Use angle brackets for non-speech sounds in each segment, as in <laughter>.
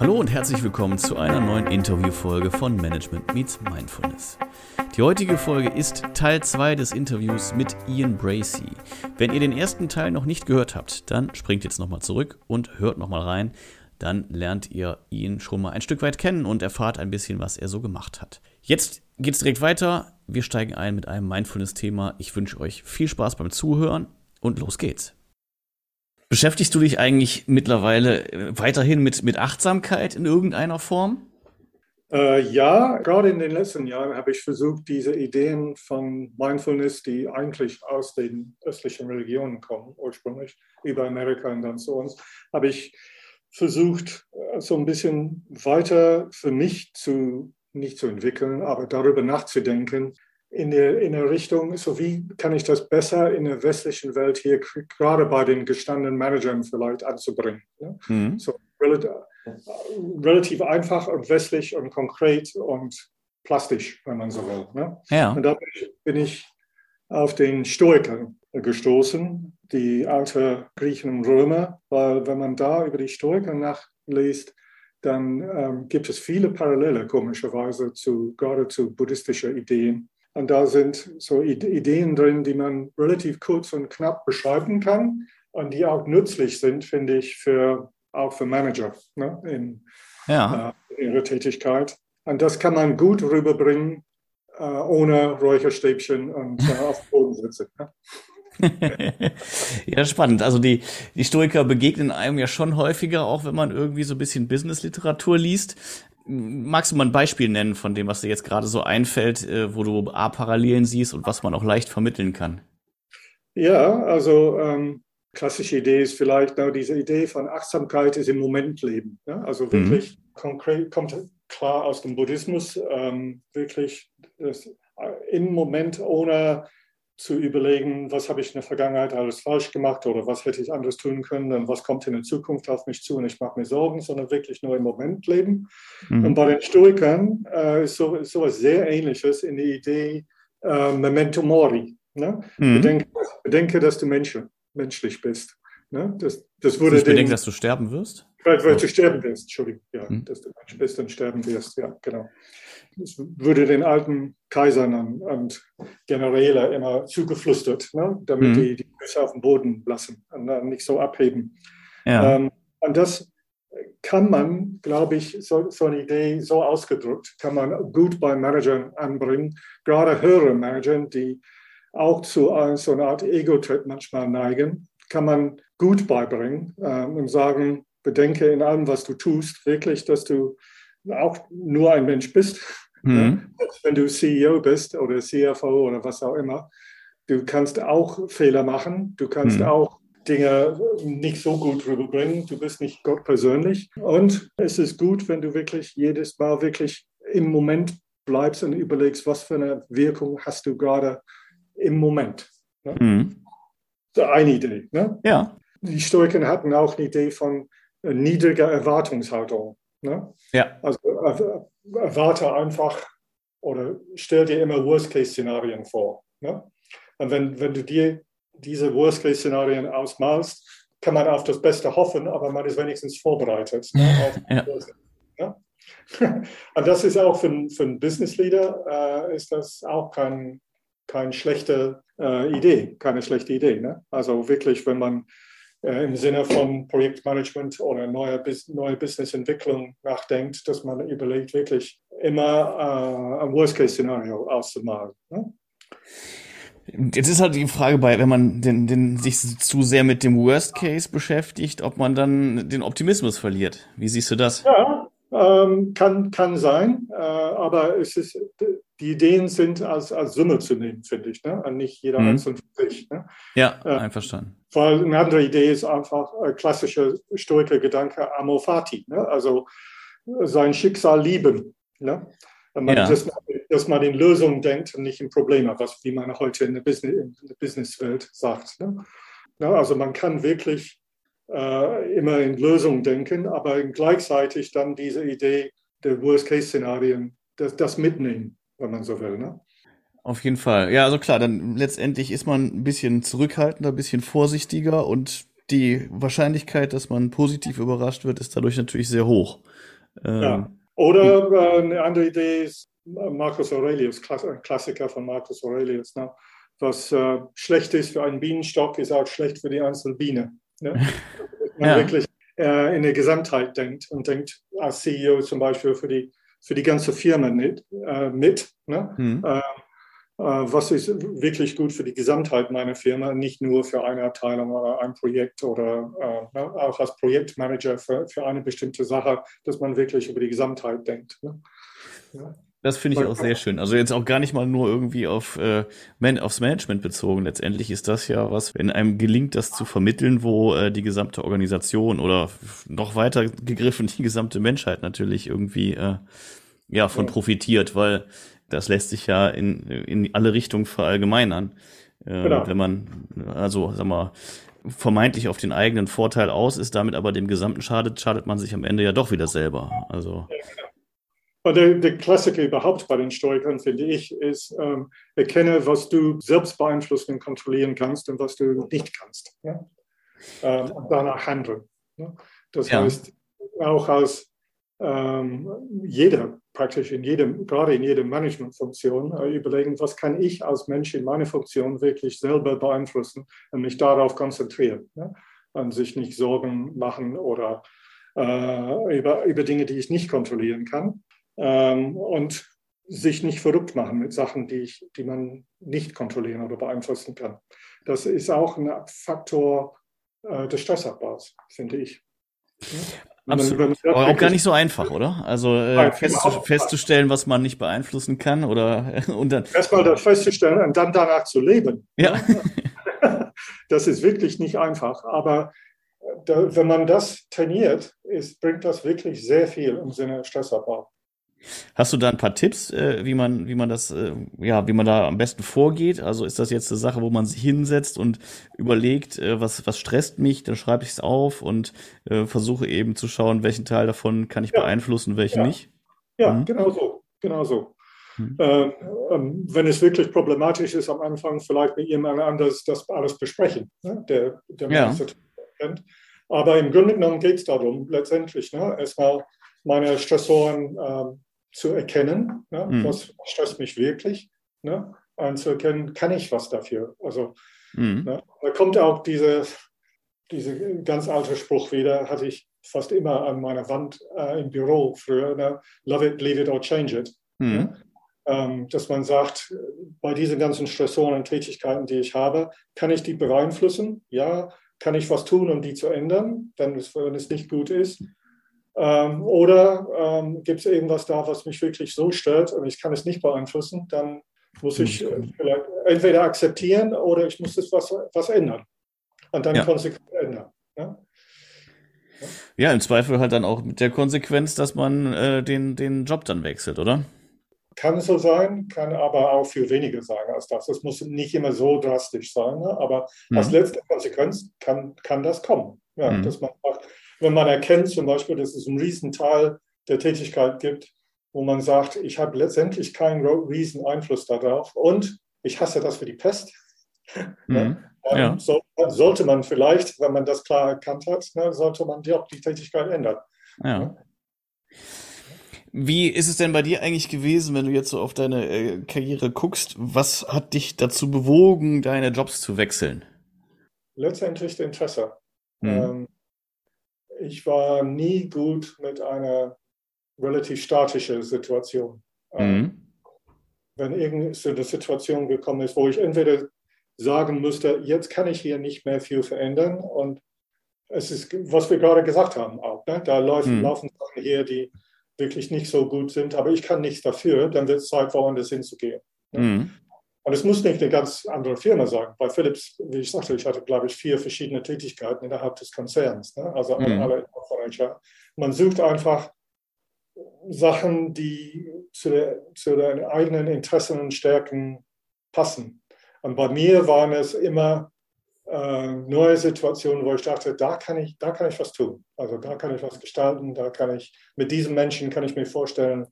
Hallo und herzlich willkommen zu einer neuen Interviewfolge von Management Meets Mindfulness. Die heutige Folge ist Teil 2 des Interviews mit Ian Bracey. Wenn ihr den ersten Teil noch nicht gehört habt, dann springt jetzt nochmal zurück und hört nochmal rein. Dann lernt ihr ihn schon mal ein Stück weit kennen und erfahrt ein bisschen, was er so gemacht hat. Jetzt geht's direkt weiter. Wir steigen ein mit einem Mindfulness-Thema. Ich wünsche euch viel Spaß beim Zuhören und los geht's. Beschäftigst du dich eigentlich mittlerweile äh, weiterhin mit, mit Achtsamkeit in irgendeiner Form? Äh, ja, gerade in den letzten Jahren habe ich versucht, diese Ideen von Mindfulness, die eigentlich aus den östlichen Religionen kommen, ursprünglich über Amerika und dann zu uns, habe ich versucht, äh, so ein bisschen weiter für mich zu, nicht zu entwickeln, aber darüber nachzudenken, in der, in der Richtung, so wie kann ich das besser in der westlichen Welt hier gerade bei den gestandenen Managern vielleicht anzubringen. Ja? Mhm. So relativ, relativ, einfach und westlich und konkret und plastisch, wenn man so will. Ne? Ja. Und da bin ich auf den Stoiker gestoßen, die alte Griechen und Römer, weil wenn man da über die Stoiker nachliest, dann ähm, gibt es viele Parallele komischerweise zu gerade zu buddhistischen Ideen. Und da sind so Ideen drin, die man relativ kurz und knapp beschreiben kann und die auch nützlich sind, finde ich, für, auch für Manager ne, in, ja. äh, ihrer Tätigkeit. Und das kann man gut rüberbringen, äh, ohne Räucherstäbchen und äh, auf <laughs> dem Boden sitzen. Ne? ja, spannend. Also die, die Stoiker begegnen einem ja schon häufiger, auch wenn man irgendwie so ein bisschen Business-Literatur liest. Magst du mal ein Beispiel nennen von dem, was dir jetzt gerade so einfällt, äh, wo du A, Parallelen siehst und was man auch leicht vermitteln kann? Ja, also ähm, klassische Idee ist vielleicht genau diese Idee von Achtsamkeit ist im Moment leben. Ja? Also wirklich mhm. konkret, kommt klar aus dem Buddhismus, ähm, wirklich das, äh, im Moment ohne zu überlegen, was habe ich in der Vergangenheit alles falsch gemacht oder was hätte ich anders tun können und was kommt in der Zukunft auf mich zu und ich mache mir Sorgen, sondern wirklich nur im Moment leben. Mhm. Und bei den Stoikern äh, ist, so, ist sowas sehr Ähnliches in der Idee äh, Memento Mori. Ne? Mhm. Bedenke, bedenke, dass du Mensch, menschlich bist. Ne? Das, das würde ich bedenke, dass du sterben wirst? Weil, weil du sterben wirst, Entschuldigung. Ja, mhm. dass du Mensch bist und sterben wirst, ja, genau würde den alten Kaisern und Generäle immer zugeflüstert, ne? damit mhm. die die Füße auf dem Boden lassen und dann nicht so abheben. Ja. Ähm, und das kann man, glaube ich, so, so, eine Idee so ausgedrückt, kann man gut bei Managern anbringen, gerade höhere Manager, die auch zu so einer Art Ego-Trip manchmal neigen, kann man gut beibringen ähm, und sagen, bedenke in allem, was du tust, wirklich, dass du auch nur ein Mensch bist Mhm. Wenn du CEO bist oder CFO oder was auch immer, du kannst auch Fehler machen, du kannst mhm. auch Dinge nicht so gut rüberbringen, du bist nicht Gott persönlich. Und es ist gut, wenn du wirklich jedes Mal wirklich im Moment bleibst und überlegst, was für eine Wirkung hast du gerade im Moment. Ne? Mhm. Eine Idee. Ne? Ja. Die Stoiker hatten auch eine Idee von niedriger Erwartungshaltung. Ne? Ja. Also erwarte einfach oder stell dir immer Worst-Case-Szenarien vor. Ne? Und wenn, wenn du dir diese Worst-Case-Szenarien ausmalst, kann man auf das Beste hoffen, aber man ist wenigstens vorbereitet. Ne? <laughs> ja. ja? <laughs> Und das ist auch für, für einen Business-Leader äh, ist das auch kein, keine schlechte äh, Idee, keine schlechte Idee. Ne? Also wirklich, wenn man äh, im Sinne von Projektmanagement oder neue, neue Businessentwicklung nachdenkt, dass man überlegt, wirklich immer äh, ein Worst-Case-Szenario auszumalen. Ne? Jetzt ist halt die Frage bei, wenn man den, den, sich zu sehr mit dem Worst Case beschäftigt, ob man dann den Optimismus verliert. Wie siehst du das? Ja, ähm, kann, kann sein, äh, aber es ist, die Ideen sind als, als Summe zu nehmen, finde ich, ne? und nicht jeder mhm. einzeln für sich. Ne? Ja, äh, einverstanden. Weil eine andere Idee ist einfach äh, klassischer Stoiker-Gedanke Amor Fati, ne? also sein Schicksal lieben. Ne? Man, ja. dass, dass, man in Lösungen denkt und nicht in Probleme, was, wie man heute in der, Business, in der Businesswelt sagt. Ne? Ja, also man kann wirklich äh, immer in Lösungen denken, aber gleichzeitig dann diese Idee der Worst-Case-Szenarien, das, das, mitnehmen, wenn man so will. Ne? Auf jeden Fall. Ja, also klar, dann letztendlich ist man ein bisschen zurückhaltender, ein bisschen vorsichtiger und die Wahrscheinlichkeit, dass man positiv überrascht wird, ist dadurch natürlich sehr hoch. Ähm, ja. Oder äh, eine andere Idee ist Marcus Aurelius, Klassiker von Marcus Aurelius. Ne? Was äh, schlecht ist für einen Bienenstock, ist auch schlecht für die einzelne Biene. Ne? <laughs> man ja. wirklich äh, in der Gesamtheit denkt und denkt als CEO zum Beispiel für die, für die ganze Firma mit. Äh, mit ne? Mhm. Äh, was ist wirklich gut für die Gesamtheit meiner Firma, nicht nur für eine Abteilung oder ein Projekt oder äh, ne? auch als Projektmanager für, für eine bestimmte Sache, dass man wirklich über die Gesamtheit denkt. Ne? Ja. Das finde ich auch sehr schön. Also jetzt auch gar nicht mal nur irgendwie auf äh, Man aufs Management bezogen. Letztendlich ist das ja was, wenn einem gelingt, das zu vermitteln, wo äh, die gesamte Organisation oder noch weiter gegriffen die gesamte Menschheit natürlich irgendwie äh, ja von profitiert, weil das lässt sich ja in, in alle Richtungen verallgemeinern. Äh, genau. Wenn man also sag mal vermeintlich auf den eigenen Vorteil aus ist, damit aber dem Gesamten schadet, schadet man sich am Ende ja doch wieder selber. Also ja, genau. Der, der, Klassiker überhaupt bei den Stoikern, finde ich, ist, ähm, erkenne, was du selbst beeinflussen und kontrollieren kannst und was du nicht kannst. Ja? Ähm, und danach handeln. Ja? Das ja. heißt, auch als ähm, jeder, praktisch in jedem, gerade in jeder Managementfunktion, äh, überlegen, was kann ich als Mensch in meiner Funktion wirklich selber beeinflussen und mich darauf konzentrieren. Ja? Und sich nicht Sorgen machen oder äh, über, über Dinge, die ich nicht kontrollieren kann ähm, und sich nicht verrückt machen mit Sachen, die, ich, die man nicht kontrollieren oder beeinflussen kann. Das ist auch ein Faktor äh, des Stressabbaus, finde ich. Absolut. Aber auch gar nicht so einfach, oder? Also äh, festzustellen, festzustellen, was man nicht beeinflussen kann oder <laughs> und dann. Erstmal das festzustellen und dann danach zu leben. Ja. <laughs> Das ist wirklich nicht einfach. Aber äh, da, wenn man das trainiert, ist, bringt das wirklich sehr viel im Sinne Stressabbau. Hast du da ein paar Tipps, äh, wie man, wie man das, äh, ja, wie man da am besten vorgeht? Also ist das jetzt eine Sache, wo man sich hinsetzt und überlegt, äh, was, was stresst mich, dann schreibe ich es auf und versuche eben zu schauen, welchen Teil davon kann ich ja. beeinflussen, welchen ja. nicht? Ja, mhm. genau so, genau so. Mhm. Ähm, ähm, wenn es wirklich problematisch ist, am Anfang vielleicht mit jemand anders das alles besprechen, ne? der, der ja. kennt. Aber im Grunde genommen geht es darum, letztendlich ne? erstmal meine Stressoren ähm, zu erkennen, ne, mhm. was stresst mich wirklich, ne, und zu erkennen, kann ich was dafür. Also mhm. ne, da kommt auch diese, diese ganz alte Spruch wieder, hatte ich fast immer an meiner Wand äh, im Büro früher, ne, love it, leave it or change it. Mhm. Ne? Ähm, dass man sagt, bei diesen ganzen Stressoren und Tätigkeiten, die ich habe, kann ich die beeinflussen? Ja. Kann ich was tun, um die zu ändern, wenn es, wenn es nicht gut ist? Ähm, oder ähm, gibt es irgendwas da, was mich wirklich so stört und ich kann es nicht beeinflussen, dann muss ich äh, vielleicht entweder akzeptieren oder ich muss es was, was ändern und dann ja. konsequent ändern. Ja? ja? im Zweifel halt dann auch mit der Konsequenz, dass man äh, den, den Job dann wechselt, oder? Kann so sein, kann aber auch viel weniger sein als das. Es muss nicht immer so drastisch sein, ne? aber mhm. als letzte Konsequenz kann, kann das kommen. Ja, mhm. Dass man sagt, wenn man erkennt zum Beispiel, dass es einen Riesenteil der Tätigkeit gibt, wo man sagt, ich habe letztendlich keinen riesen Einfluss darauf und ich hasse das für die Pest. <laughs> Mhm. Ähm, ja. so, sollte man vielleicht, wenn man das klar erkannt hat, ne, sollte man die, die Tätigkeit ändern. Ja. Wie ist es denn bei dir eigentlich gewesen, wenn du jetzt so auf deine äh, Karriere guckst? Was hat dich dazu bewogen, deine Jobs zu wechseln? Letztendlich Interesse. Mhm. Ähm, ich war nie gut mit einer relativ statischen Situation. Ähm, mhm. Wenn irgendeine Situation gekommen ist, wo ich entweder sagen müsste, jetzt kann ich hier nicht mehr viel verändern und es ist, was wir gerade gesagt haben auch, ne? da laufen, mhm. laufen Sachen hier, die wirklich nicht so gut sind, aber ich kann nichts dafür, dann wird es Zeit, woanders hinzugehen. Ne? Mhm. Und es muss nicht eine ganz andere Firma sein. Bei Philips, wie ich sagte, ich hatte, glaube ich, vier verschiedene Tätigkeiten innerhalb des Konzerns. Ne? Also mhm. alle Furniture. Man sucht einfach Sachen, die zu, der, zu den eigenen Interessen und Stärken passen. Und bei mir waren es immer äh, neue Situationen, wo ich dachte, da kann ich, da kann ich was tun. Also da kann ich was gestalten, da kann ich, mit diesem Menschen kann ich mir vorstellen,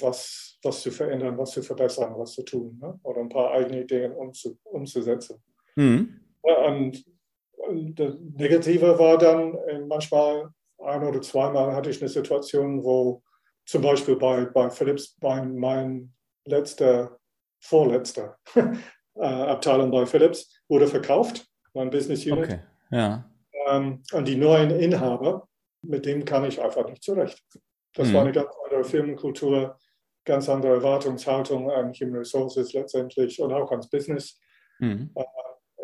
was, was zu verändern, was zu verbessern, was zu tun ne? oder ein paar eigene Ideen umzu, umzusetzen. Mhm. Ja, und das Negative war dann manchmal ein oder zweimal hatte ich eine Situation, wo zum Beispiel bei, bei Philips, bei mein letzter, vorletzter <laughs> äh, Abteilung bei Philips wurde verkauft, mein Business Unit. Okay. Ja. Ähm, und die neuen Inhaber, mit denen kam ich einfach nicht zurecht. Das mhm. war eine ganz andere Firmenkultur, ganz andere Erwartungshaltung an Human Resources letztendlich und auch ans Business. Mhm. Äh,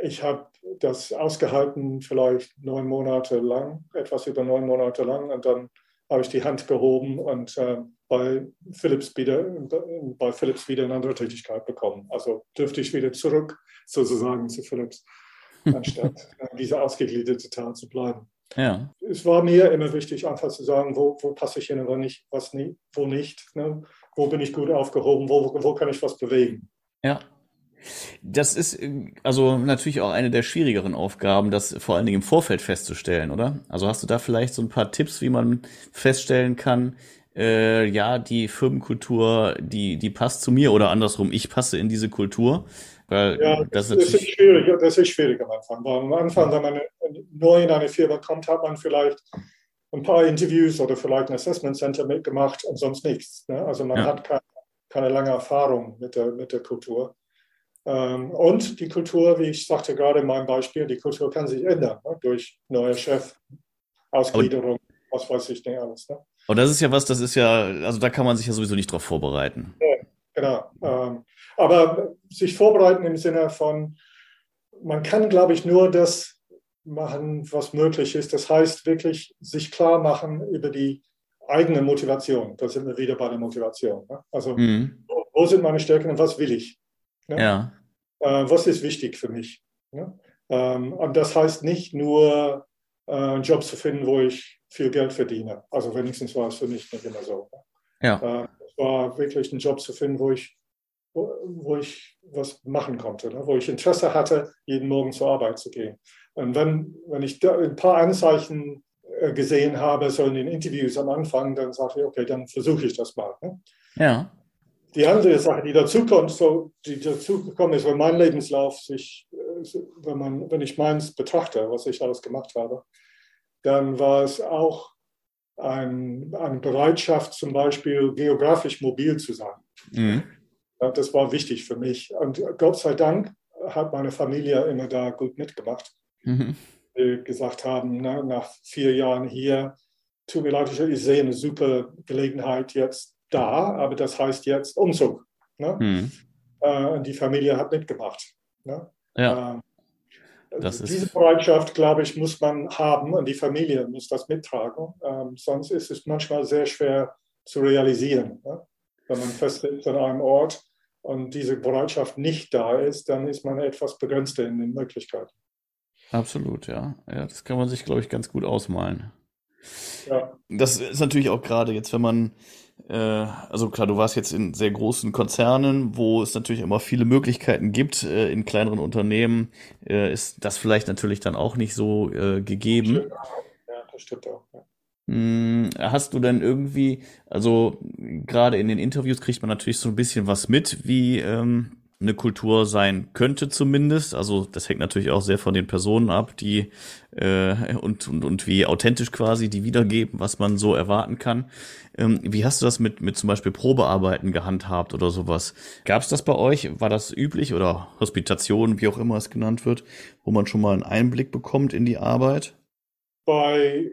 ich habe das ausgehalten, vielleicht neun Monate lang, etwas über neun Monate lang. Und dann habe ich die Hand gehoben und äh, bei, Philips wieder, bei Philips wieder eine andere Tätigkeit bekommen. Also dürfte ich wieder zurück sozusagen zu Philips, <laughs> anstatt diese ausgegliederte Tat zu bleiben. Ja. Es war mir immer wichtig, einfach zu sagen, wo, wo passe ich hin und wo nicht, was nie, wo nicht. Ne? Wo bin ich gut aufgehoben, wo, wo kann ich was bewegen. Ja. Das ist also natürlich auch eine der schwierigeren Aufgaben, das vor allen Dingen im Vorfeld festzustellen, oder? Also hast du da vielleicht so ein paar Tipps, wie man feststellen kann, äh, ja, die Firmenkultur, die, die passt zu mir oder andersrum, ich passe in diese Kultur? Weil ja, das, das, ist, schwierig, das ist schwierig am Anfang. Weil am Anfang, wenn man neu in eine Firma kommt, hat man vielleicht ein paar Interviews oder vielleicht ein Assessment Center mitgemacht und sonst nichts. Ne? Also man ja. hat keine, keine lange Erfahrung mit der, mit der Kultur. Ähm, und die Kultur, wie ich sagte gerade in meinem Beispiel, die Kultur kann sich ändern ne? durch neue Chef, Ausgliederung, und, was weiß ich nicht alles. Ne? Und das ist ja was, das ist ja, also da kann man sich ja sowieso nicht drauf vorbereiten. Ja, genau. Ähm, aber sich vorbereiten im Sinne von, man kann, glaube ich, nur das machen, was möglich ist. Das heißt wirklich sich klar machen über die eigene Motivation. Da sind wir wieder bei der Motivation. Ne? Also mhm. wo, wo, sind meine Stärken und was will ich? Ne? Ja. Äh, was ist wichtig für mich? Ne? Ähm, und das heißt nicht nur äh, einen Job zu finden, wo ich viel Geld verdiene. Also wenigstens war es für mich nicht immer so. Ne? Ja. Äh, es war wirklich ein Job zu finden, wo ich, wo, wo ich was machen konnte, ne? wo ich Interesse hatte, jeden Morgen zur Arbeit zu gehen. Und wenn, wenn ich da ein paar Anzeichen äh, gesehen habe, so in den Interviews am Anfang, dann sage ich, okay, dann versuche ich das mal. Ne? Ja. Die andere Sache, die dazukommt, so, die dazugekommen ist, wenn mein Lebenslauf sich, äh, wenn, man, wenn ich meins betrachte, was ich alles gemacht habe, dann war es auch ein, eine Bereitschaft, zum Beispiel geografisch mobil zu sein. Mhm. Das war wichtig für mich. Und Gott sei Dank hat meine Familie immer da gut mitgemacht. Mhm. Die gesagt haben, na, nach vier Jahren hier, tut mir leid, ich sehe eine super Gelegenheit jetzt da, aber das heißt jetzt Umzug. Ne? Mhm. Äh, und die Familie hat mitgemacht. Ne? Ja. Äh, diese Bereitschaft, glaube ich, muss man haben und die Familie muss das mittragen. Ähm, sonst ist es manchmal sehr schwer zu realisieren. Ne? Wenn man festsitzt an einem Ort und diese Bereitschaft nicht da ist, dann ist man etwas begrenzter in den Möglichkeiten. Absolut, ja. Ja, das kann man sich, glaube ich, ganz gut ausmalen. Ja. Das ist natürlich auch gerade jetzt, wenn man äh, also klar, du warst jetzt in sehr großen Konzernen, wo es natürlich immer viele Möglichkeiten gibt. Äh, in kleineren Unternehmen äh, ist das vielleicht natürlich dann auch nicht so gegeben. Ja, das stimmt auch. Ja. Hm, hast du denn irgendwie, also gerade in den Interviews kriegt man natürlich so ein bisschen was mit, wie ähm, eine Kultur sein könnte zumindest. Also das hängt natürlich auch sehr von den Personen ab, die äh, und, und, und wie authentisch quasi die wiedergeben, was man so erwarten kann. Ähm, wie hast du das mit, mit zum Beispiel Probearbeiten gehandhabt oder sowas? Gab es das bei euch? War das üblich oder Hospitation, wie auch immer es genannt wird, wo man schon mal einen Einblick bekommt in die Arbeit? Bei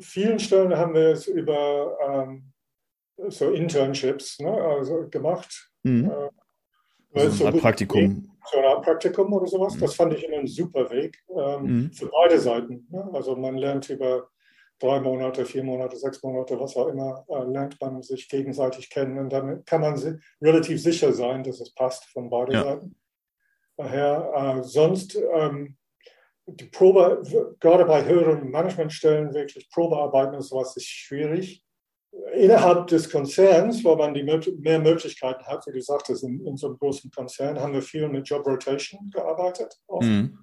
vielen Stellen haben wir es über ähm, so Internships ne, also gemacht. Mhm. Äh, also so ein Praktikum. So Art Praktikum oder sowas. Mhm. Das fand ich immer ein super Weg ähm, mhm. für beide Seiten. Ne? Also man lernt über drei Monate, vier Monate, sechs Monate, was auch immer, äh, lernt man sich gegenseitig kennen. Und dann kann man relativ sicher sein, dass es passt von beiden ja. Seiten. Daher, äh, sonst ähm, die Probe, gerade bei höheren Managementstellen, wirklich Probearbeiten und sowas ist schwierig innerhalb des Konzerns, wo man die mehr Möglichkeiten hat, wie du sagtest, in, in so einem großen Konzern haben wir viel mit Job Rotation gearbeitet, mhm.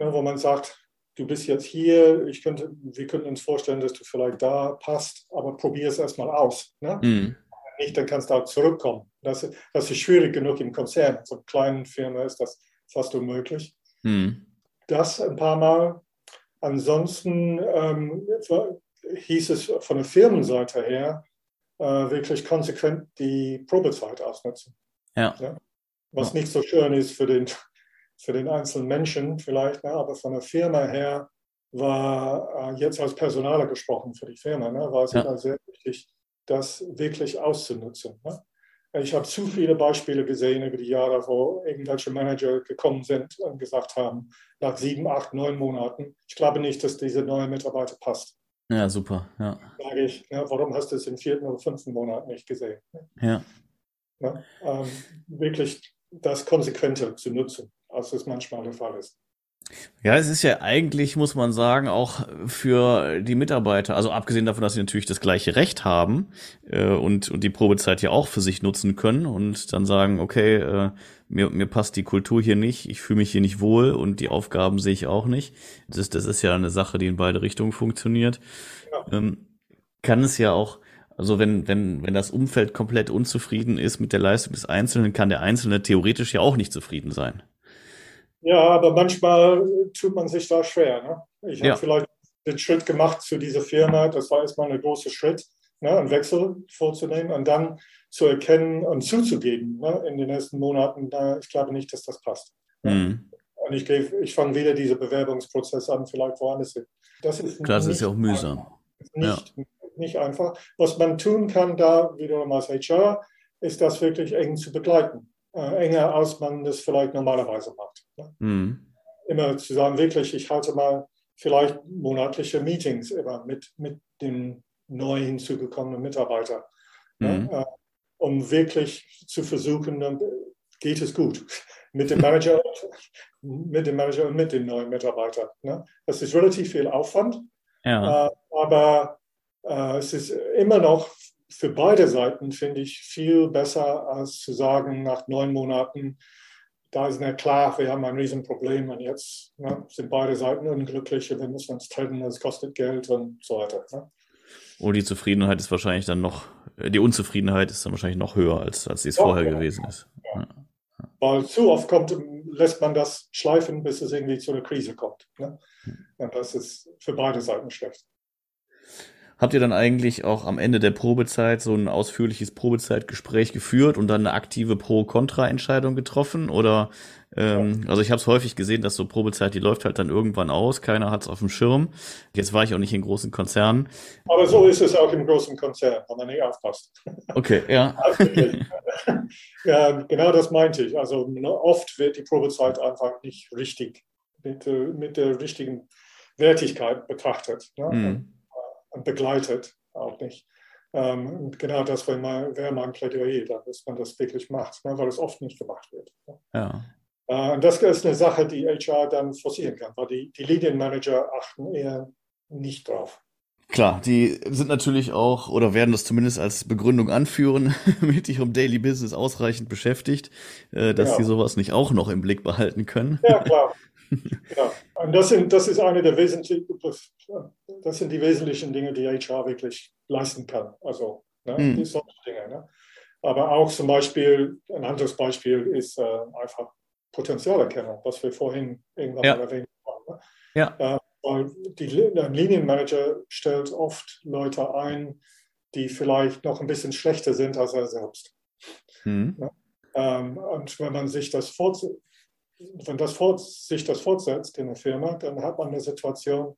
ja, wo man sagt, du bist jetzt hier, ich könnte, wir könnten uns vorstellen, dass du vielleicht da passt, aber probier es erstmal aus. Ne? Mhm. Nicht, dann kannst du auch zurückkommen. Das, das ist schwierig genug im Konzern. So einer kleinen Firma ist das fast unmöglich. Mhm. Das ein paar Mal. Ansonsten ähm, hieß es von der Firmenseite her, äh, wirklich konsequent die Probezeit ausnutzen. Ja. ja? Was ja. nicht so schön ist für den, für den einzelnen Menschen vielleicht, ne? aber von der Firma her war äh, jetzt als Personaler gesprochen für die Firma, ne? war es ja. immer sehr wichtig, das wirklich auszunutzen. Ne? Ich habe zu viele Beispiele gesehen über die Jahre, wo irgendwelche Manager gekommen sind und gesagt haben, nach sieben, acht, neun Monaten, ich glaube nicht, dass dieser neue Mitarbeiter passt. Ja, super. Ja. Sage ich, ja, warum hast du es im vierten oder fünften Monat nicht gesehen? Ja. ja ähm, wirklich das konsequenter zu nutzen, als es manchmal der Fall ist. Ja, es ist ja eigentlich, muss man sagen, auch für die Mitarbeiter, also abgesehen davon, dass sie natürlich das gleiche Recht haben äh, und, und die Probezeit ja auch für sich nutzen können und dann sagen, okay, äh, mir, mir passt die Kultur hier nicht, ich fühle mich hier nicht wohl und die Aufgaben sehe ich auch nicht. Das, das ist ja eine Sache, die in beide Richtungen funktioniert. Ja. Ähm, kann es ja auch, also wenn, wenn, wenn das Umfeld komplett unzufrieden ist mit der Leistung des Einzelnen, kann der Einzelne theoretisch ja auch nicht zufrieden sein. Ja, aber manchmal tut man sich da schwer. Ne? Ich ja. habe vielleicht den Schritt gemacht zu dieser Firma, das war erstmal ein großer Schritt, ne, einen Wechsel vorzunehmen und dann zu erkennen und zuzugeben ne, in den nächsten Monaten, na, ich glaube nicht, dass das passt. Mhm. Und ich, ich fange wieder diesen Bewerbungsprozess an, vielleicht woanders hin. Das ist, Klar, das ist ja auch mühsam. Nicht, ja. nicht einfach. Was man tun kann da wiederum als HR, ist das wirklich eng zu begleiten äh, enger, als man das vielleicht normalerweise macht. Ne? Mhm. Immer zu sagen, wirklich, ich halte mal vielleicht monatliche Meetings immer mit, mit den neu hinzugekommenen Mitarbeitern, ne? mhm. ne? äh, um wirklich zu versuchen, dann geht es gut <laughs> mit dem Manager, mit dem Manager und mit den neuen Mitarbeitern. Ne? Das ist relativ viel Aufwand, ja. äh, aber äh, es ist immer noch für beide Seiten finde ich viel besser, als zu sagen, nach neun Monaten, da ist nicht klar, wir haben ein Riesenproblem und jetzt ne, sind beide Seiten unglücklich, wir müssen uns trennen, es kostet Geld und so weiter. Ne? Und oh, die Zufriedenheit ist wahrscheinlich dann noch, äh, die Unzufriedenheit ist dann wahrscheinlich noch höher, als, als sie es ja, vorher genau. gewesen ist. Ja. Weil zu oft kommt, lässt man das schleifen, bis es irgendwie zu einer Krise kommt. Ne? Hm. Und das ist für beide Seiten schlecht. Habt ihr dann eigentlich auch am Ende der Probezeit so ein ausführliches Probezeitgespräch geführt und dann eine aktive Pro-Kontra-Entscheidung getroffen? Oder ähm, also ich habe es häufig gesehen, dass so Probezeit, die läuft halt dann irgendwann aus, keiner hat es auf dem Schirm. Jetzt war ich auch nicht in großen Konzernen. Aber so ist es auch im großen Konzern, wenn man nicht aufpasst. <laughs> Okay, ja. <laughs> ja, genau das meinte ich. Also ne, oft wird die Probezeit einfach nicht richtig mit, mit der richtigen Wertigkeit betrachtet. Ne? Mhm begleitet, auch nicht. Ähm, und genau das wäre mein, Plädoyer, dass man das wirklich macht, ne, weil es oft nicht gemacht wird. Ja. Äh, und das ist eine Sache, die HR dann forcieren kann, weil die, die Linienmanager achten eher nicht drauf. Klar, die sind natürlich auch oder werden das zumindest als Begründung anführen <laughs> mit ihrem Daily Business ausreichend beschäftigt, äh, dass ja. sie sowas nicht auch noch im Blick behalten können. Ja, klar. <laughs> ja. Und das, sind, das ist eine der wesentlichen, das sind die wesentlichen Dinge, die HR wirklich leisten kann. Also ne, mhm. die solche Dinge. Ne? Aber auch zum Beispiel, ein anderes Beispiel ist äh, einfach Potenzialerkennung, was wir vorhin irgendwann ja. mal erwähnt haben. Ne? Ja. Äh, weil die, der Linienmanager stellt oft Leute ein, die vielleicht noch ein bisschen schlechter sind als er selbst. Mhm. Ne? Ähm, und wenn man sich das vorstellt, wenn das fort, sich das fortsetzt in der Firma, dann hat man eine Situation,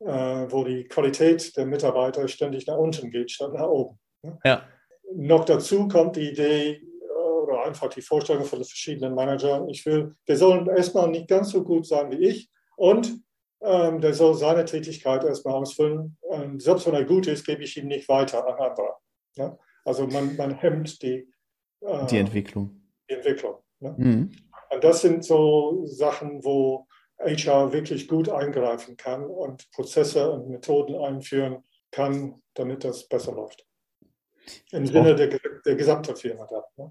äh, wo die Qualität der Mitarbeiter ständig nach unten geht, statt nach oben. Ne? Ja. Noch dazu kommt die Idee äh, oder einfach die Vorstellung von den verschiedenen Managern, ich will, der soll erstmal nicht ganz so gut sein wie ich und ähm, der soll seine Tätigkeit erstmal ausfüllen. Und selbst wenn er gut ist, gebe ich ihn nicht weiter an andere. Ne? Also man, man hemmt die, äh, die Entwicklung. Die Entwicklung. Ne? Mhm. Und das sind so Sachen, wo HR wirklich gut eingreifen kann und Prozesse und Methoden einführen kann, damit das besser läuft. Im Sinne der, der gesamten Firma da. Ne?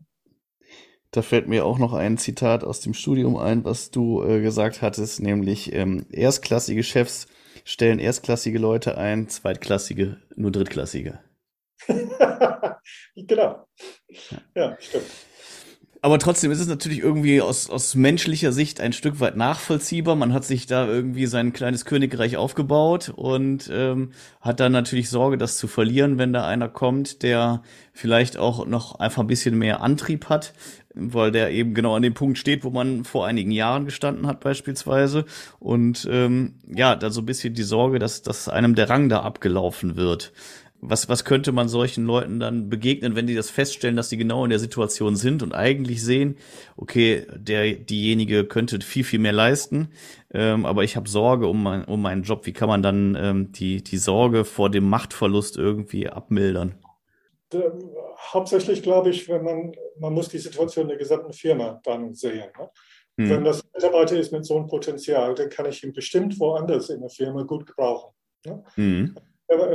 Da fällt mir auch noch ein Zitat aus dem Studium ein, was du äh, gesagt hattest, nämlich ähm, erstklassige Chefs stellen erstklassige Leute ein, zweitklassige nur drittklassige. <laughs> genau. Ja, stimmt. Aber trotzdem ist es natürlich irgendwie aus, aus menschlicher Sicht ein Stück weit nachvollziehbar. Man hat sich da irgendwie sein kleines Königreich aufgebaut und ähm, hat dann natürlich Sorge, das zu verlieren, wenn da einer kommt, der vielleicht auch noch einfach ein bisschen mehr Antrieb hat, weil der eben genau an dem Punkt steht, wo man vor einigen Jahren gestanden hat beispielsweise. Und ähm, ja, da so ein bisschen die Sorge, dass, dass einem der Rang da abgelaufen wird was, was könnte man solchen Leuten dann begegnen, wenn die das feststellen, dass sie genau in der Situation sind und eigentlich sehen, okay, der, diejenige könnte viel, viel mehr leisten, ähm, aber ich habe Sorge um, mein, um meinen Job. Wie kann man dann ähm, die, die Sorge vor dem Machtverlust irgendwie abmildern? Hauptsächlich glaube ich, wenn man, man muss die Situation der gesamten Firma dann sehen. Ne? Hm. Wenn das Mitarbeiter ist mit so einem Potenzial, dann kann ich ihn bestimmt woanders in der Firma gut gebrauchen. Ne? Hm.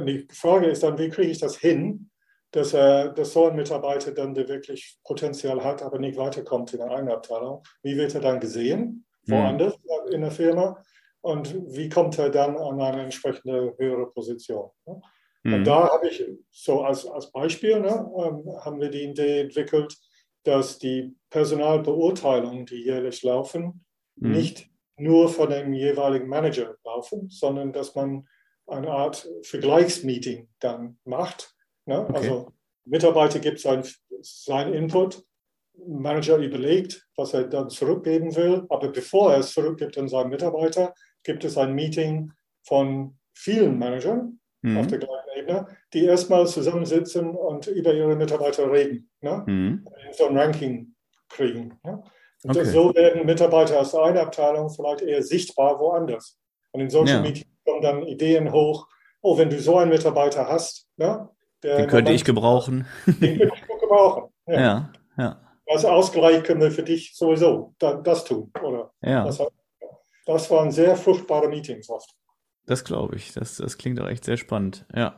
Die Frage ist dann, wie kriege ich das hin, dass, er, dass so ein Mitarbeiter dann, der wirklich Potenzial hat, aber nicht weiterkommt in der eigenen Abteilung, wie wird er dann gesehen, mhm. woanders mhm. in der Firma und wie kommt er dann an eine entsprechende höhere Position? Ne? Mhm. Und da habe ich so als, als Beispiel, ne, ähm, haben wir die Idee entwickelt, dass die Personalbeurteilungen, die jährlich laufen, mhm. nicht nur von dem jeweiligen Manager laufen, sondern dass man eine Art Vergleichsmeeting dann macht. Ne? Okay. Also Mitarbeiter gibt seinen sein Input, Manager überlegt, was er dann zurückgeben will, aber bevor er es zurückgibt an seinen Mitarbeiter, gibt es ein Meeting von vielen Managern mhm. auf der gleichen Ebene, die erstmal zusammensitzen und über ihre Mitarbeiter reden, ne? mhm. so ein Ranking kriegen. Ne? Und okay. so werden Mitarbeiter aus einer Abteilung vielleicht eher sichtbar woanders. Und in solchen ja. Meetings kommen dann Ideen hoch, oh, wenn du so einen Mitarbeiter hast, ne, den könnte ich gebrauchen. Den könnte ich gebrauchen. Ja, ja. ja. Als Ausgleich können wir für dich sowieso das tun. Oder ja. Das, das waren sehr fruchtbare Meetings oft. Das glaube ich. Das, das klingt auch echt sehr spannend. Ja.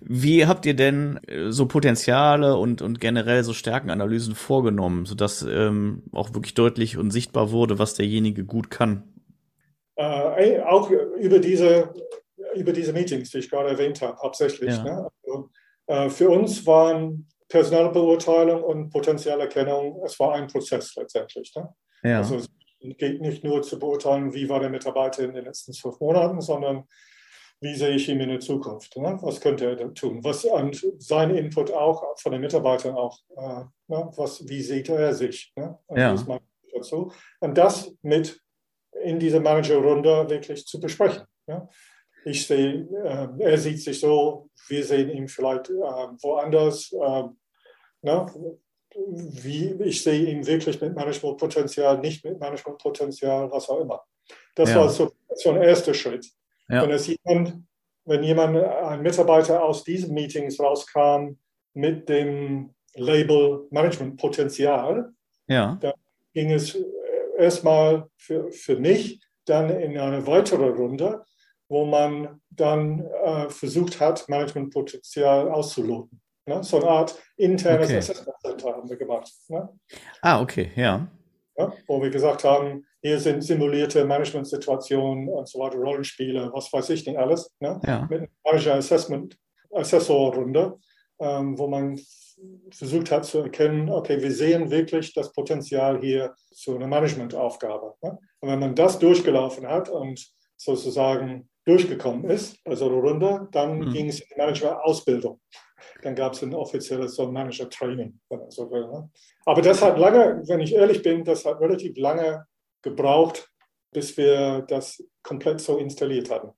Wie habt ihr denn äh, so Potenziale und, und generell so Stärkenanalysen vorgenommen, sodass ähm, auch wirklich deutlich und sichtbar wurde, was derjenige gut kann? Äh, auch über diese, über diese Meetings, die ich gerade erwähnt habe, hauptsächlich. Ja. Ne? Also, äh, für uns waren Personalbeurteilung und Potenzialerkennung, es war ein Prozess letztendlich. Ne? Ja. Also es geht nicht nur zu beurteilen, wie war der Mitarbeiter in den letzten zwölf Monaten, sondern wie sehe ich ihn in der Zukunft? Ne? Was könnte er tun? Was und sein Input auch von den Mitarbeitern auch. Äh, ne? was, wie sieht er sich? Ne? Und, ja. dazu? und das mit in dieser Managerrunde wirklich zu besprechen. Ja? Ich sehe, äh, er sieht sich so, wir sehen ihn vielleicht äh, woanders. Äh, ne? wie, ich sehe ihn wirklich mit Managementpotenzial, nicht mit Managementpotenzial, was auch immer. Das ja. war so, so ein erster Schritt. Ja. Wenn, es jemand, wenn jemand, ein Mitarbeiter aus diesen Meetings rauskam mit dem Label Managementpotenzial, ja. dann ging es erstmal für, für mich dann in eine weitere Runde, wo man dann äh, versucht hat, Managementpotenzial auszuloten. Ne? So eine Art internes okay. Assessment Center haben wir gemacht. Ne? Ah, okay, ja. ja. Wo wir gesagt haben, hier sind simulierte Managementsituationen und so weiter, Rollenspiele, was weiß ich nicht alles. Ne? Ja. Mit einer Manager Assessment Assessor Runde, ähm, wo man versucht hat zu erkennen, okay, wir sehen wirklich das Potenzial hier zu einer Managementaufgabe. Ne? Und wenn man das durchgelaufen hat und sozusagen durchgekommen ist, also eine Runde, dann mhm. ging es in die Manager-Ausbildung. Dann gab es ein offizielles so Manager-Training, wenn man so will. Ne? Aber das hat lange, wenn ich ehrlich bin, das hat relativ lange gebraucht, bis wir das komplett so installiert hatten.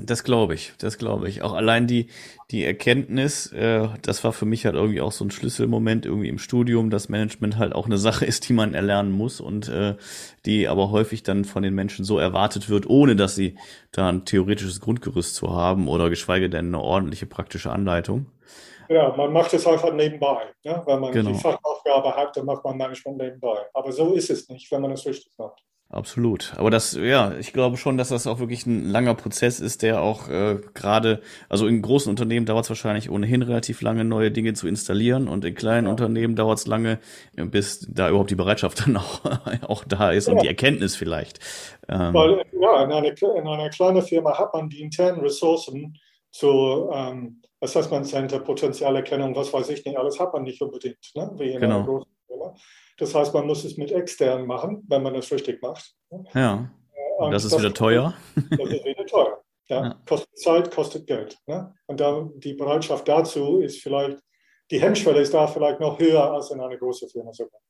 Das glaube ich, das glaube ich. Auch allein die, die Erkenntnis, äh, das war für mich halt irgendwie auch so ein Schlüsselmoment irgendwie im Studium, dass Management halt auch eine <laughs> Sache ist, die man erlernen muss und äh, die aber häufig dann von den Menschen so erwartet wird, ohne dass sie da ein theoretisches Grundgerüst zu haben oder geschweige denn eine ordentliche praktische Anleitung. Ja, man macht es einfach nebenbei. Ne? Wenn man genau. die Fachaufgabe hat, dann macht man Management nebenbei. Aber so ist es nicht, wenn man es richtig macht. Absolut. Aber das, ja, ich glaube schon, dass das auch wirklich ein langer Prozess ist, der auch äh, gerade, also in großen Unternehmen dauert es wahrscheinlich ohnehin relativ lange, neue Dinge zu installieren und in kleinen ja. Unternehmen dauert es lange, bis da überhaupt die Bereitschaft dann <laughs> auch, auch da ist ja. und die Erkenntnis vielleicht. Ähm, Weil, ja, in einer, in einer kleinen Firma hat man die internen Ressourcen zu ähm, Assessment Center, Potenzialerkennung, was weiß ich nicht, alles hat man nicht unbedingt, ne? wie in genau. einer großen Firma. Das heißt, man muss es mit externen machen, wenn man das richtig macht. Ja. Und das ist das wieder teuer. <laughs> Das ist wieder teuer. Ja. ja. Kostet Zeit, kostet Geld. Ne? Und da, die Bereitschaft dazu ist vielleicht, die Hemmschwelle ist da vielleicht noch höher als in einer großen Firma sogar.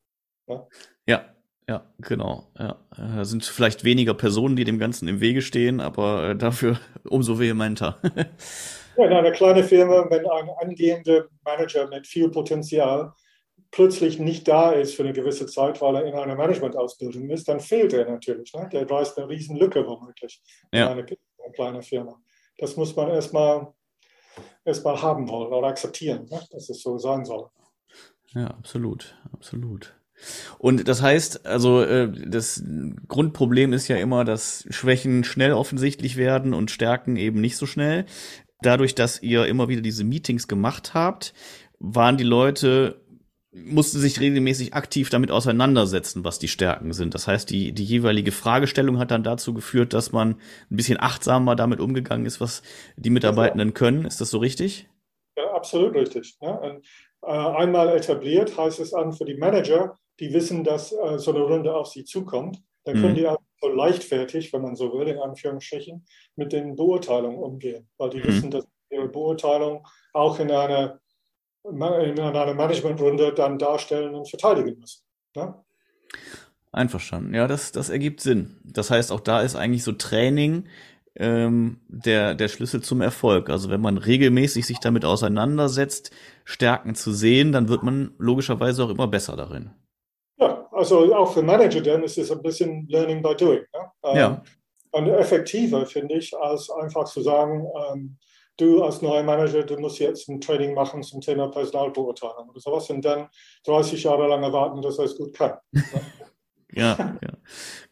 Ne? Ja, ja, genau. Ja. Da sind vielleicht weniger Personen, die dem Ganzen im Wege stehen, aber äh, dafür <laughs> umso vehementer. <laughs> ja, in einer kleinen Firma, wenn ein angehender Manager mit viel Potenzial plötzlich nicht da ist für eine gewisse Zeit, weil er in einer Managementausbildung ist, dann fehlt er natürlich. Ne? Der reißt eine riesen Lücke womöglich ja. in einer, eine kleine Firma. Das muss man erstmal erstmal haben wollen oder akzeptieren, ne? dass es so sein soll. Ja, absolut, absolut. Und das heißt, also äh, das Grundproblem ist ja immer, dass Schwächen schnell offensichtlich werden und Stärken eben nicht so schnell. Dadurch, dass ihr immer wieder diese Meetings gemacht habt, waren die Leute musste sich regelmäßig aktiv damit auseinandersetzen, was die Stärken sind. Das heißt, die, die jeweilige Fragestellung hat dann dazu geführt, dass man ein bisschen achtsamer damit umgegangen ist, was die Mitarbeitenden können. Ist das so richtig? Ja, absolut richtig. Ja. Und, äh, einmal etabliert heißt es an für die Manager, die wissen, dass äh, so eine Runde auf sie zukommt. Dann können mhm. die auch so leichtfertig, wenn man so will, in Anführungsstrichen, mit den Beurteilungen umgehen, weil die mhm. wissen, dass ihre Beurteilung auch in einer in einer Managementrunde dann darstellen und verteidigen müssen. Ne? Einverstanden. Ja, das, das ergibt Sinn. Das heißt, auch da ist eigentlich so Training ähm, der, der Schlüssel zum Erfolg. Also wenn man regelmäßig sich damit auseinandersetzt, Stärken zu sehen, dann wird man logischerweise auch immer besser darin. Ja, also auch für Manager dann ist es ein bisschen Learning by Doing. Ne? Ähm, ja. Und effektiver, finde ich, als einfach zu sagen, ähm, du als neuer Manager, du musst jetzt ein Training machen zum Thema Personalbeurteilung oder sowas und dann 30 Jahre lang erwarten, dass er es gut kann. <laughs> ja, ja.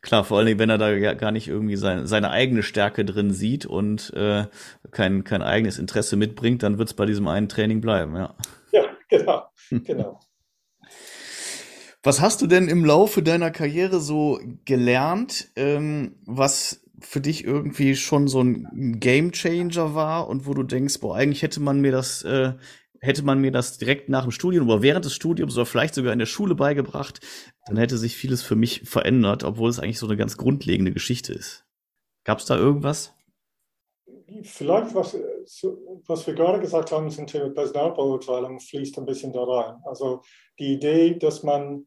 Klar, vor allen Dingen, wenn er da gar nicht irgendwie sein, seine eigene Stärke drin sieht und äh, kein, kein eigenes Interesse mitbringt, dann wird es bei diesem einen Training bleiben, ja. Ja, genau, genau. <laughs> Was hast du denn im Laufe deiner Karriere so gelernt, ähm, was für dich irgendwie schon so ein Game Changer war und wo du denkst, boah, eigentlich hätte man mir das, äh, hätte man mir das direkt nach dem Studium oder während des Studiums oder vielleicht sogar in der Schule beigebracht, dann hätte sich vieles für mich verändert, obwohl es eigentlich so eine ganz grundlegende Geschichte ist. Gab es da irgendwas? Vielleicht, was, was wir gerade gesagt haben zum Thema Personalbeurteilung, fließt ein bisschen da rein. Also die Idee, dass man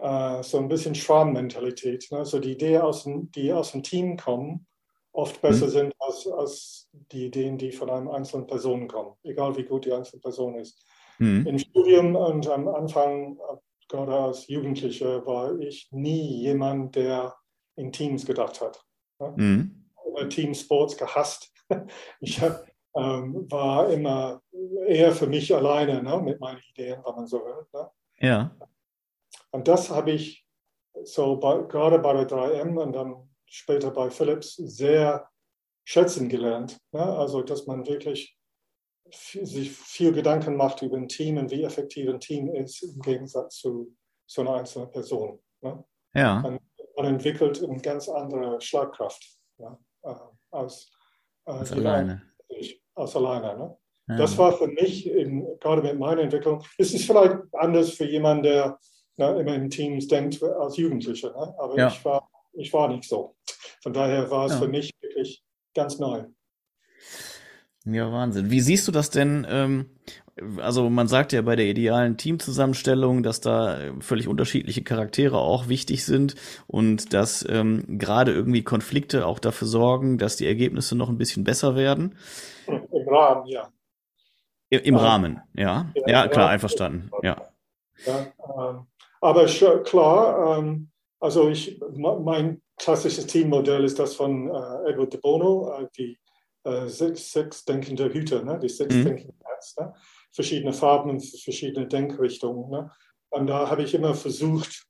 äh, so ein bisschen Schwarmmentalität. Ne? Also die Ideen, aus dem, die aus dem Team kommen, oft besser mhm. sind als, als die Ideen, die von einer einzelnen Person kommen, egal wie gut die einzelne Person ist. Mhm. Im Studium und am Anfang, gerade als Jugendlicher, war ich nie jemand, der in Teams gedacht hat. Ne? Mhm. Teamsports gehasst. <laughs> Ich hab, ähm, war immer eher für mich alleine ne, mit meinen Ideen, wenn man so will. Ne? Ja. Und das habe ich so bei, gerade bei der 3M und dann später bei Philips sehr schätzen gelernt. Ne? Also, dass man wirklich sich viel Gedanken macht über ein Team und wie effektiv ein Team ist im Gegensatz zu so einer einzelnen Person. Ne? Ja. Man, man, entwickelt eine ganz andere Schlagkraft ja? Äh, als, äh, als alleine. Als alleine ne? ja. Das war für mich, in, gerade mit meiner Entwicklung, <laughs> es ist vielleicht anders für jemanden, der ne, immer in Teams denkt als Jugendlicher. Ne? Aber ja. ich, war, ich war nicht so. Von daher war es ja. für mich wirklich ganz neu. Ja, Wahnsinn. Wie siehst du das denn? Ähm, also man sagt ja bei der idealen Teamzusammenstellung, dass da völlig unterschiedliche Charaktere auch wichtig sind und dass ähm, gerade irgendwie Konflikte auch dafür sorgen, dass die Ergebnisse noch ein bisschen besser werden. Im Rahmen, ja. Im, im Rahmen, ja. Ja, ja klar, einverstanden. Ja. ja ähm, aber klar, ähm, also ich, mein klassisches Teammodell ist das von äh, Edward de Bono, äh, die äh, sechs, sechs denkende Hüter, ne? die sechs mhm. denkenden Herz, ne? verschiedene Farben und verschiedene Denkrichtungen. Ne? Und da habe ich immer versucht,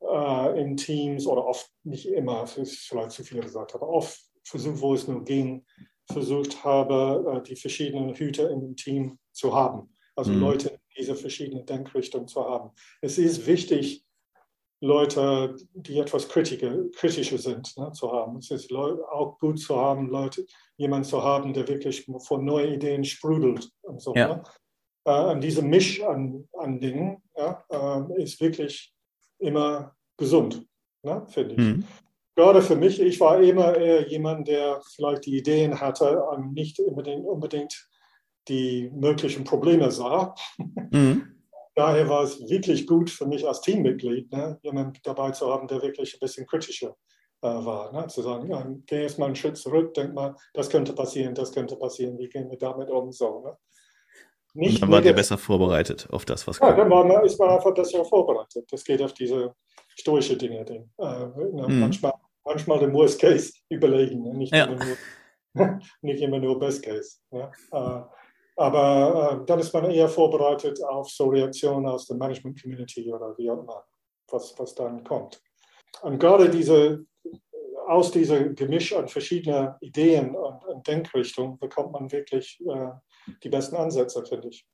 äh, in Teams, oder oft nicht immer, vielleicht zu viel gesagt, aber oft versucht, wo es nur ging, versucht habe, äh, die verschiedenen Hüter im Team zu haben. Also mhm. Leute diese verschiedenen Denkrichtungen zu haben. Es ist wichtig, Leute, die etwas kritischer sind, ne, zu haben. Es ist auch gut zu haben, Leute, jemanden zu haben, der wirklich von neuen Ideen sprudelt und so. Ja. Ne? äh, an diesem Misch an, an Dingen ja, äh, ist wirklich immer gesund, ne, finde ich. Mhm. Gerade für mich, ich war immer eher jemand, der vielleicht die Ideen hatte nicht unbedingt, unbedingt die möglichen Probleme sah. Mhm. Daher war es wirklich gut für mich als Teammitglied, ne, jemanden dabei zu haben, der wirklich ein bisschen kritischer äh, war. Ne? Zu sagen, ja, geh jetzt mal einen Schritt zurück, denk mal, das könnte passieren, das könnte passieren, wie gehen wir damit um? So, ne? Nicht dann wart ihr besser vorbereitet auf das, was kommt. Ja, dann war man, ist man einfach besser vorbereitet. Das geht auf diese stoische Dinge. Äh, ne? mhm. manchmal, manchmal den Worst Case <laughs> überlegen, ne? nicht, ja. immer nur, <laughs> nicht immer nur Best Case. Ja? Äh, aber äh, dann ist man eher vorbereitet auf so Reaktionen aus der Management Community oder wie auch immer, was, was dann kommt. Und gerade diese, aus diesem Gemisch an verschiedenen Ideen und, und Denkrichtungen bekommt man wirklich äh, die besten Ansätze, finde ich.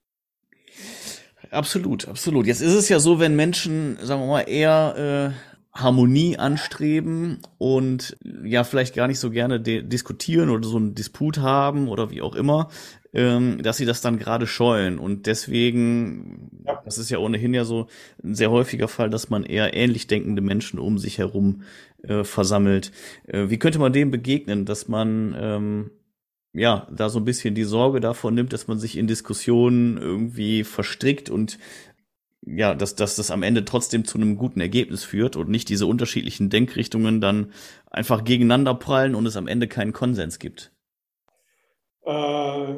Absolut, absolut. Jetzt ist es ja so, wenn Menschen, sagen wir mal, eher äh, Harmonie anstreben und ja vielleicht gar nicht so gerne diskutieren oder so einen Disput haben oder wie auch immer, ähm, dass sie das dann gerade scheuen. Und deswegen, ja. das ist ja ohnehin ja so ein sehr häufiger Fall, dass man eher ähnlich denkende Menschen um sich herum äh, versammelt. Äh, wie könnte man dem begegnen, dass man ähm, ja, da so ein bisschen die Sorge davon nimmt, dass man sich in Diskussionen irgendwie verstrickt und ja, dass, dass das am Ende trotzdem zu einem guten Ergebnis führt und nicht diese unterschiedlichen Denkrichtungen dann einfach gegeneinander prallen und es am Ende keinen Konsens gibt. Äh,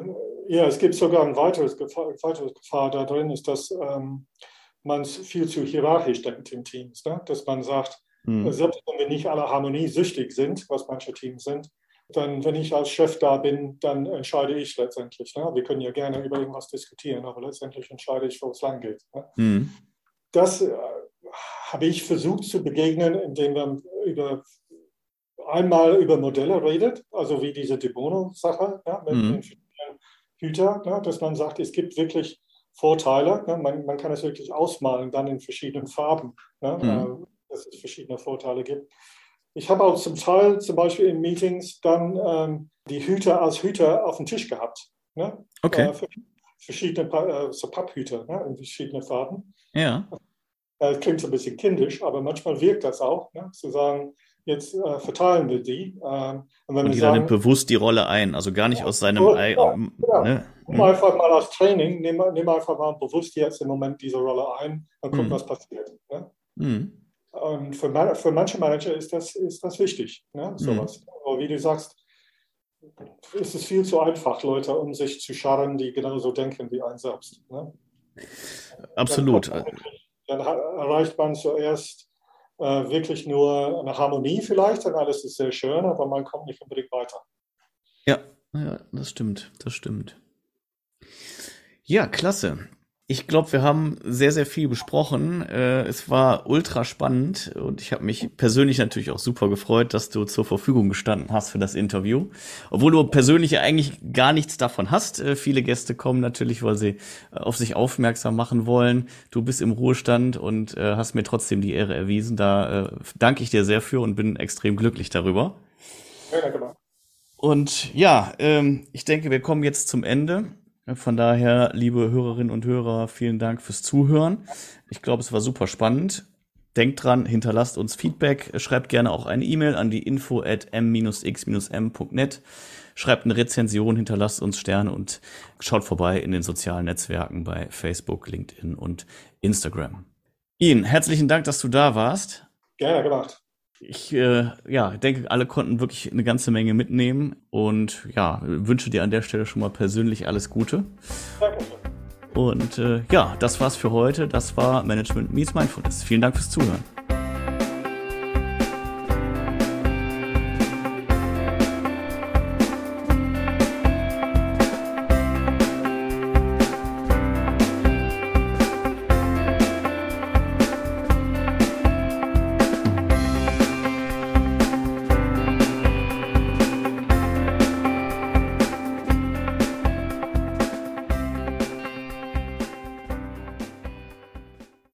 ja, es gibt sogar ein weiteres Gefahr, weiteres Gefahr da drin, ist, dass ähm, man viel zu hierarchisch denkt in Teams. Ne? Dass man sagt, hm. selbst wenn wir nicht alle harmoniesüchtig sind, was manche Teams sind, dann, wenn ich als Chef da bin, dann entscheide ich letztendlich. Ne? Wir können ja gerne über irgendwas diskutieren, aber letztendlich entscheide ich, wo es lang geht. Ne? Mhm. Das äh, habe ich versucht zu begegnen, indem man über, einmal über Modelle redet, also wie diese De Bono-Sache ja, mit mhm. den Hüter, ne? dass man sagt, es gibt wirklich Vorteile. Ne? Man, man, kann es wirklich ausmalen, dann in verschiedenen Farben, ne? mhm. äh, dass es verschiedene Vorteile gibt. Ich habe auch zum Teil, zum Beispiel in Meetings, dann ähm, die Hüter als Hüter auf dem Tisch gehabt. Ne? Okay. Äh, verschiedene äh, so Papphüter in verschiedenen Farben. Ja. Äh, klingt so ein bisschen kindisch, aber manchmal wirkt das auch, zu sagen, jetzt äh, verteilen wir die. Ähm, und, wenn und jeder nimmt bewusst die Rolle ein, also gar nicht ja, aus seinem Ei. Ja, ja. Ne? Nimm einfach mal als Training, nimm, nimm, einfach mal bewusst jetzt im Moment diese Rolle ein und guck, mhm. was passiert. Ne? Mhm. Und für, für manche Manager ist das, ist das wichtig, ne? sowas. Mhm. Aber wie du sagst, ist es viel zu einfach, Leute um sich zu scharren, die genauso denken wie ein selbst. Ne? Absolut. Dann, dann, erreicht man zuerst äh, wirklich nur eine Harmonie vielleicht, dann alles ist sehr schön, aber man kommt nicht unbedingt weiter. Ja, ja das stimmt, das stimmt. Ja, klasse. Ich glaube, wir haben sehr, sehr viel besprochen. Äh, es war ultra spannend und ich habe mich persönlich natürlich auch super gefreut, dass du zur Verfügung gestanden hast für das Interview. Obwohl du persönlich ja eigentlich gar nichts davon hast. Äh, viele Gäste kommen natürlich, weil sie äh, auf sich aufmerksam machen wollen. Du bist im Ruhestand und hast mir trotzdem die Ehre erwiesen. Da danke ich dir sehr für und bin extrem glücklich darüber. Ja, danke. Und ja, ähm, ich denke, wir kommen jetzt zum Ende. Von daher, liebe Hörerinnen und Hörer, vielen Dank fürs Zuhören. Ich glaube, es war super spannend. Denkt dran, hinterlasst uns Feedback, schreibt gerne auch eine E-Mail an die info at m-x-m.net, schreibt eine Rezension, hinterlasst uns Sterne und schaut vorbei in den sozialen Netzwerken bei Facebook, LinkedIn und Instagram. Ian, herzlichen Dank, dass du da warst. Gerne gemacht ich äh, ja, denke, alle konnten wirklich eine ganze Menge mitnehmen und ja, wünsche dir an der Stelle schon mal persönlich alles Gute. Danke. Und äh, ja, das war's für heute. Das war Management Meets Mindfulness. Vielen Dank fürs Zuhören.